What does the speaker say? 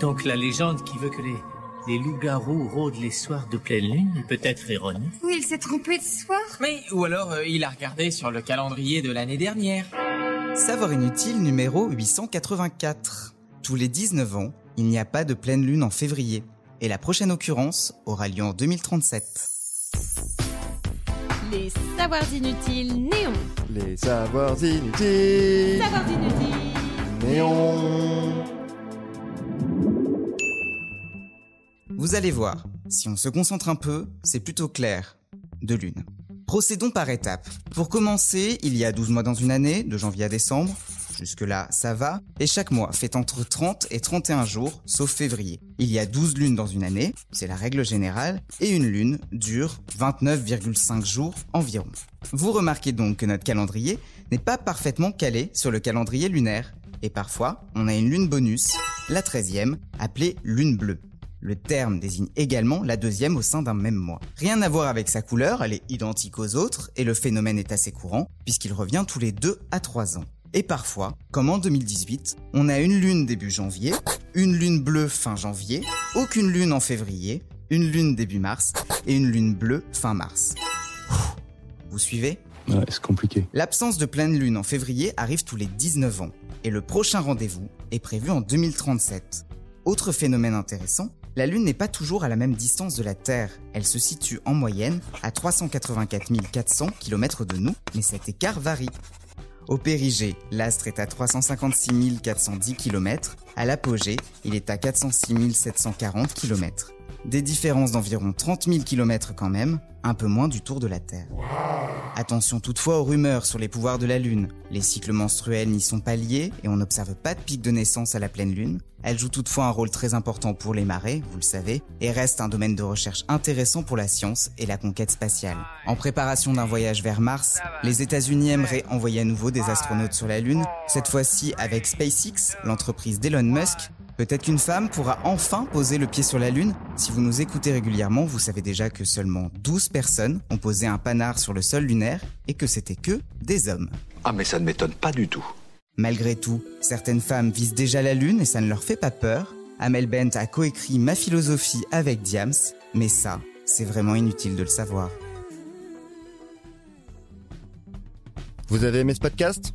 Donc la légende qui veut que les, les loups-garous rôdent les soirs de pleine lune est peut-être erronée. Oui, il s'est trompé de soir. Mais, ou alors euh, il a regardé sur le calendrier de l'année dernière. Savoir inutile numéro 884. Tous les 19 ans, il n'y a pas de pleine lune en février. Et la prochaine occurrence aura lieu en 2037. Les savoirs inutiles néons. Les savoirs inutiles. Savoirs inutiles. Néon. Vous allez voir, si on se concentre un peu, c'est plutôt clair. De lune. Procédons par étapes. Pour commencer, il y a 12 mois dans une année, de janvier à décembre. Jusque-là, ça va. Et chaque mois fait entre 30 et 31 jours, sauf février. Il y a 12 lunes dans une année, c'est la règle générale, et une lune dure 29,5 jours environ. Vous remarquez donc que notre calendrier n'est pas parfaitement calé sur le calendrier lunaire. Et parfois, on a une lune bonus, la 13e, appelée lune bleue. Le terme désigne également la deuxième au sein d'un même mois. Rien à voir avec sa couleur, elle est identique aux autres et le phénomène est assez courant puisqu'il revient tous les 2 à 3 ans. Et parfois, comme en 2018, on a une lune début janvier, une lune bleue fin janvier, aucune lune en février, une lune début mars et une lune bleue fin mars. Vous suivez? Ouais, c'est compliqué. L'absence de pleine lune en février arrive tous les 19 ans et le prochain rendez-vous est prévu en 2037. Autre phénomène intéressant, la Lune n'est pas toujours à la même distance de la Terre. Elle se situe en moyenne à 384 400 km de nous, mais cet écart varie. Au périgée, l'astre est à 356 410 km, à l'apogée, il est à 406 740 km. Des différences d'environ 30 000 km quand même, un peu moins du tour de la Terre. Attention toutefois aux rumeurs sur les pouvoirs de la Lune. Les cycles menstruels n'y sont pas liés et on n'observe pas de pic de naissance à la pleine Lune. Elle joue toutefois un rôle très important pour les marées, vous le savez, et reste un domaine de recherche intéressant pour la science et la conquête spatiale. En préparation d'un voyage vers Mars, les États-Unis aimeraient envoyer à nouveau des astronautes sur la Lune, cette fois-ci avec SpaceX, l'entreprise d'Elon Musk, Peut-être qu'une femme pourra enfin poser le pied sur la Lune. Si vous nous écoutez régulièrement, vous savez déjà que seulement 12 personnes ont posé un panard sur le sol lunaire et que c'était que des hommes. Ah mais ça ne m'étonne pas du tout. Malgré tout, certaines femmes visent déjà la Lune et ça ne leur fait pas peur. Amel Bent a coécrit Ma philosophie avec Diams, mais ça, c'est vraiment inutile de le savoir. Vous avez aimé ce podcast?